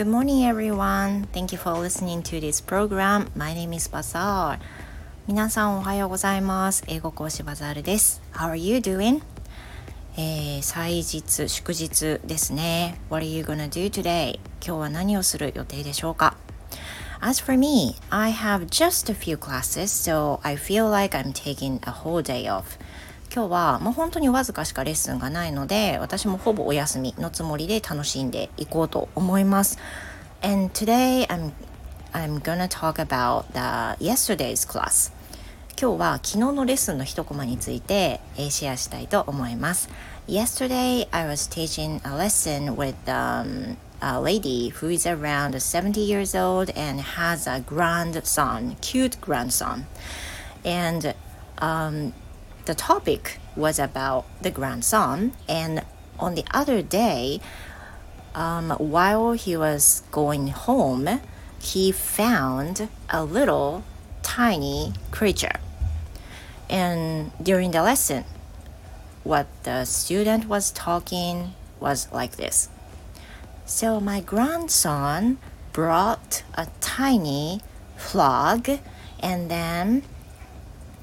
Good morning, everyone. Thank you for listening to this program. My name is Bazaar. 皆さんおはようございます。英語講師バザールです。How are you doing? えー、祭日、祝日ですね。What are you gonna do today? 今日は何をする予定でしょうか As for me, I have just a few classes, so I feel like I'm taking a whole day off. 今日はもう本当にわずかしかレッスンがないので私もほぼお休みのつもりで楽しんでいこうと思います。And today I'm, I'm gonna talk about the yesterday's class. 今日は昨日のレッスンの一コマについて、えシェアしたいと思います。Yesterday I was teaching a lesson with、um, a lady who is around 70 years old and has a grandson, cute grandson. And um, the topic was about the grandson and on the other day um, while he was going home he found a little tiny creature. And during the lesson what the student was talking was like this. So my grandson brought a tiny frog and then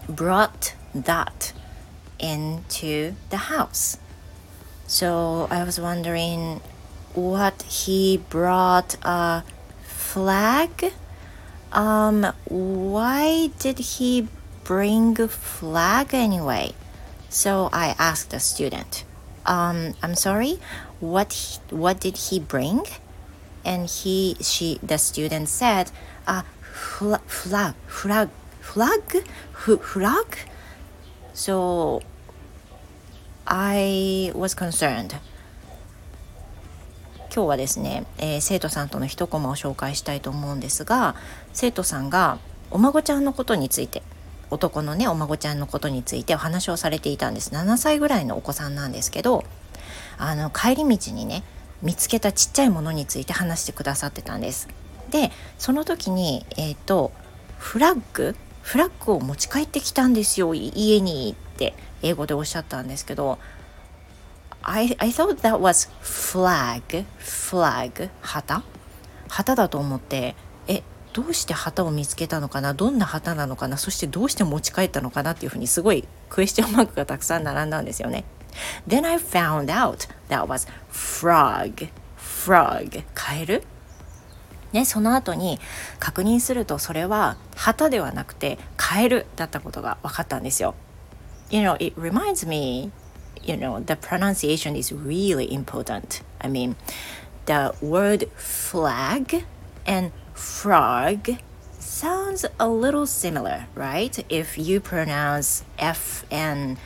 brought that into the house. So I was wondering what he brought a flag. Um, why did he bring a flag anyway? So I asked the student, um, I'm sorry, what he, what did he bring? And he she the student said, uh, flag flag flag flag flag So I was concerned. 今日はですね、えー、生徒さんとの一コマを紹介したいと思うんですが生徒さんがお孫ちゃんのことについて男のねお孫ちゃんのことについてお話をされていたんです7歳ぐらいのお子さんなんですけどあの帰り道にね見つけたちっちゃいものについて話してくださってたんですでその時にえっ、ー、とフラッグフラッグを持ち帰ってきたんですよ家にって英語でおっしゃったんですけど I, I thought that was flag flag 旗？旗だと思ってえどうして旗を見つけたのかな？どんな旗なのかな？そしてどうして持ち帰ったのかなっていうふうにすごいクエスチョンマークがたくさん並んだんですよね。Then I found out that was frog frog カエル？ね、その後に確認するとそれは旗ではなくてカエルだったことが分かったんですよ。You know, it reminds me, you know, the pronunciation is really important. I mean, the word flag and frog sounds a little similar, right? If you pronounce F and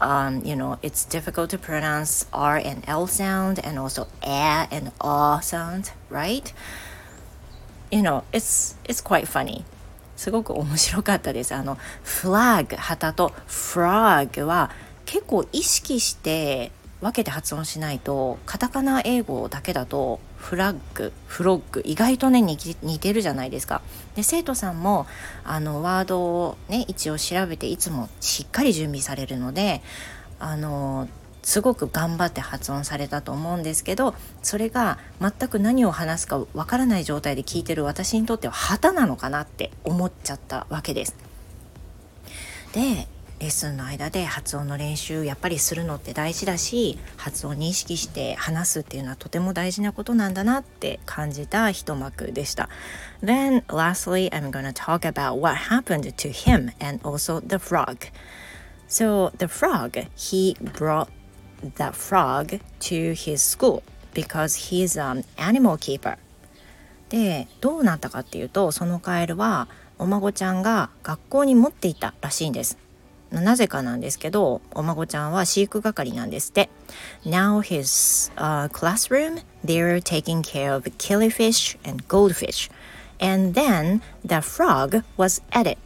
um, you know, it's difficult to pronounce R and L sound and also A and A sound, right? You know, it's, it's quite funny. すごく面白かったです。あの、flag 旗と frog は結構意識して分けて発音しないとカタカナ英語だけだとフラッグフロッグ意外とね似てるじゃないですか。で生徒さんもあのワードをね一応調べていつもしっかり準備されるのであのすごく頑張って発音されたと思うんですけどそれが全く何を話すかわからない状態で聞いてる私にとっては旗なのかなって思っちゃったわけです。でレッスンの間で発音の練習やっぱりするのって大事だし発音に意識して話すっていうのはとても大事なことなんだなって感じた一幕でした。Then lastly I'm gonna talk about what happened to him and also the frog. So the frog, he brought the frog to his school because he's an animal keeper でどうなったかっていうとそのカエルはお孫ちゃんが学校に持っていたらしいんですなぜかなんですけどお孫ちゃんは飼育係なんですって Now his、uh, classroom they're taking care of killifish and goldfish and then the frog was added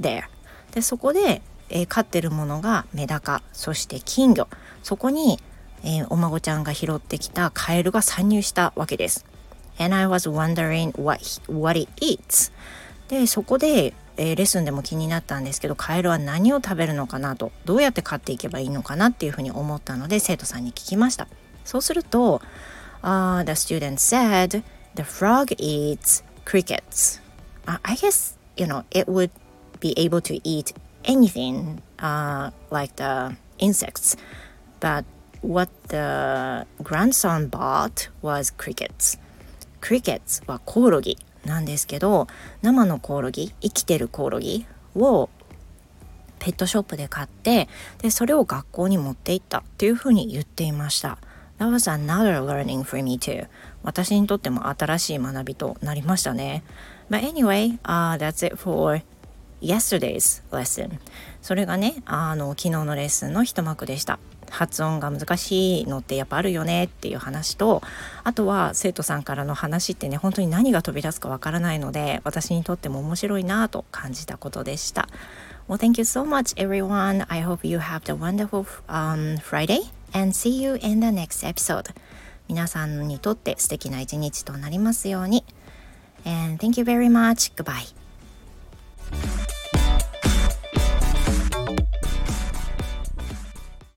there でそこで、えー、飼ってるものがメダカそして金魚そこに、えー、お孫ちゃんが拾ってきたカエルが参入したわけです。And I was wondering what, what it eats. で、そこで、えー、レッスンでも気になったんですけど、カエルは何を食べるのかなと、どうやって飼っていけばいいのかなっていうふうに思ったので、生徒さんに聞きました。そうすると、uh, the student said The frog eats crickets. Uh, I guess, you know, it would be able to eat anything uh, like the insects. But what the grandson bought was crickets. crickets はコオロギなんですけど生のコオロギ生きてるコオロギをペットショップで買ってでそれを学校に持って行ったっていうふうに言っていました。That was another learning for me too. 私にとっても新しい学びとなりましたね。But anyway,、uh, that's it for yesterday's lesson. それがね、あの昨日のレッスンの一幕でした。発音が難しいのってやっぱあるよねっていう話とあとは生徒さんからの話ってね本当に何が飛び出すかわからないので私にとっても面白いなと感じたことでした。Well, thank you so much, everyone. I hope you have a wonderful、um, Friday and see you in the next episode. 皆さんにとって素敵な一日となりますように。And thank you very much. Goodbye.